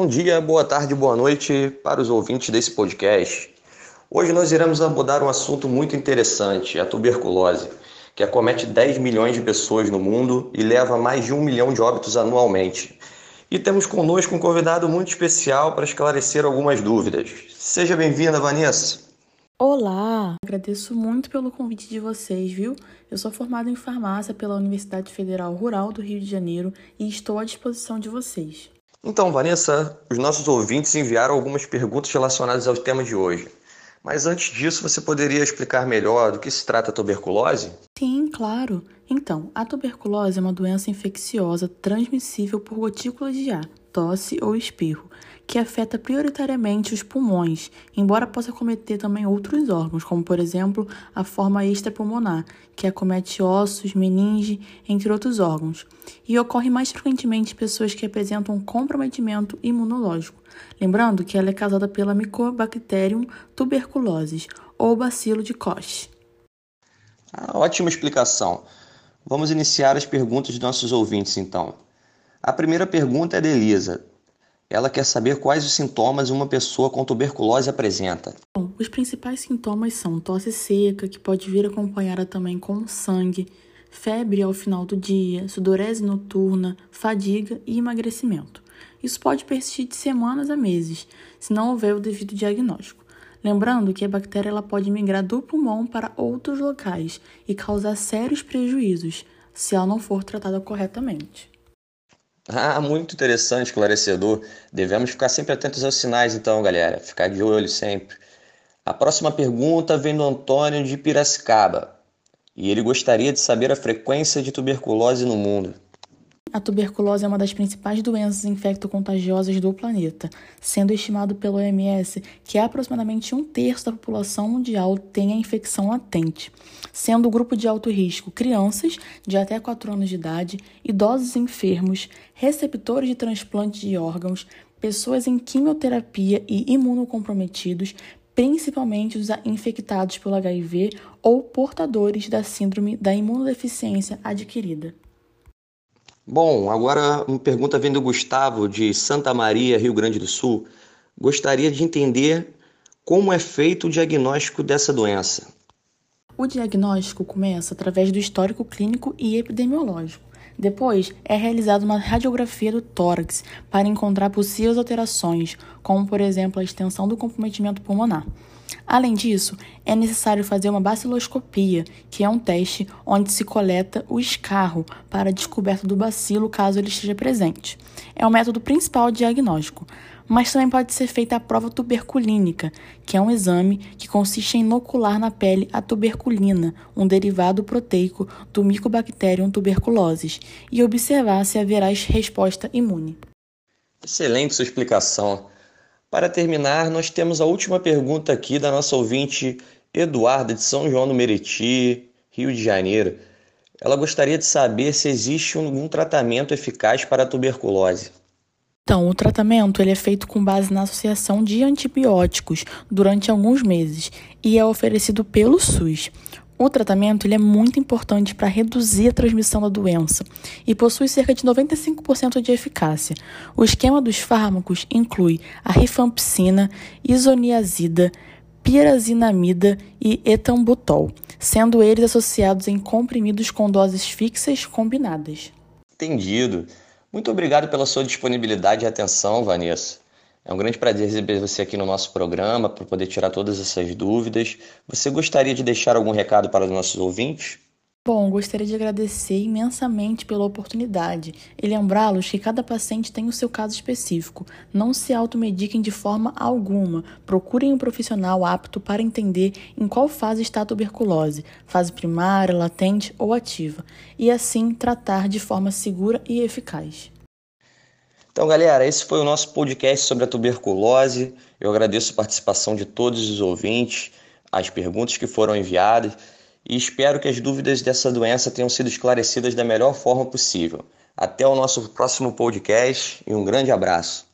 Bom dia, boa tarde, boa noite para os ouvintes desse podcast. Hoje nós iremos abordar um assunto muito interessante, a tuberculose, que acomete 10 milhões de pessoas no mundo e leva mais de um milhão de óbitos anualmente. E temos conosco um convidado muito especial para esclarecer algumas dúvidas. Seja bem-vinda, Vanessa. Olá, agradeço muito pelo convite de vocês, viu? Eu sou formada em farmácia pela Universidade Federal Rural do Rio de Janeiro e estou à disposição de vocês. Então, Vanessa, os nossos ouvintes enviaram algumas perguntas relacionadas ao tema de hoje. Mas antes disso, você poderia explicar melhor do que se trata a tuberculose? Sim, claro. Então, a tuberculose é uma doença infecciosa transmissível por gotículas de ar, tosse ou espirro, que afeta prioritariamente os pulmões, embora possa cometer também outros órgãos, como por exemplo a forma extrapulmonar, que acomete ossos, meninge, entre outros órgãos, e ocorre mais frequentemente em pessoas que apresentam comprometimento imunológico. Lembrando que ela é causada pela Mycobacterium tuberculosis ou bacilo de Koch. Ah, ótima explicação. Vamos iniciar as perguntas dos nossos ouvintes então. A primeira pergunta é de Elisa. Ela quer saber quais os sintomas uma pessoa com tuberculose apresenta. Bom, os principais sintomas são tosse seca, que pode vir acompanhada também com sangue, febre ao final do dia, sudorese noturna, fadiga e emagrecimento. Isso pode persistir de semanas a meses, se não houver o devido diagnóstico. Lembrando que a bactéria ela pode migrar do pulmão para outros locais e causar sérios prejuízos se ela não for tratada corretamente. Ah, muito interessante, esclarecedor. Devemos ficar sempre atentos aos sinais, então, galera. Ficar de olho sempre. A próxima pergunta vem do Antônio de Piracicaba. E ele gostaria de saber a frequência de tuberculose no mundo. A tuberculose é uma das principais doenças infecto-contagiosas do planeta, sendo estimado pelo OMS que aproximadamente um terço da população mundial tem a infecção latente, sendo o grupo de alto risco crianças de até 4 anos de idade, idosos enfermos, receptores de transplante de órgãos, pessoas em quimioterapia e imunocomprometidos, principalmente os infectados pelo HIV ou portadores da síndrome da imunodeficiência adquirida. Bom, agora uma pergunta vem do Gustavo, de Santa Maria, Rio Grande do Sul. Gostaria de entender como é feito o diagnóstico dessa doença. O diagnóstico começa através do histórico clínico e epidemiológico. Depois, é realizada uma radiografia do tórax para encontrar possíveis alterações, como, por exemplo, a extensão do comprometimento pulmonar. Além disso, é necessário fazer uma baciloscopia, que é um teste onde se coleta o escarro para a descoberta do bacilo caso ele esteja presente. É o método principal de diagnóstico, mas também pode ser feita a prova tuberculínica, que é um exame que consiste em inocular na pele a tuberculina, um derivado proteico do Mycobacterium tuberculosis, e observar se haverá resposta imune. Excelente sua explicação. Para terminar, nós temos a última pergunta aqui da nossa ouvinte Eduarda de São João do Meriti, Rio de Janeiro. Ela gostaria de saber se existe algum tratamento eficaz para a tuberculose. Então, o tratamento ele é feito com base na associação de antibióticos durante alguns meses e é oferecido pelo SUS. O tratamento ele é muito importante para reduzir a transmissão da doença e possui cerca de 95% de eficácia. O esquema dos fármacos inclui a rifampicina, isoniazida, pirazinamida e etambutol, sendo eles associados em comprimidos com doses fixas combinadas. Entendido. Muito obrigado pela sua disponibilidade e atenção, Vanessa. É um grande prazer receber você aqui no nosso programa para poder tirar todas essas dúvidas. Você gostaria de deixar algum recado para os nossos ouvintes? Bom, gostaria de agradecer imensamente pela oportunidade e lembrá-los que cada paciente tem o seu caso específico. Não se automediquem de forma alguma. Procurem um profissional apto para entender em qual fase está a tuberculose, fase primária, latente ou ativa, e assim tratar de forma segura e eficaz. Então, galera, esse foi o nosso podcast sobre a tuberculose. Eu agradeço a participação de todos os ouvintes, as perguntas que foram enviadas e espero que as dúvidas dessa doença tenham sido esclarecidas da melhor forma possível. Até o nosso próximo podcast e um grande abraço.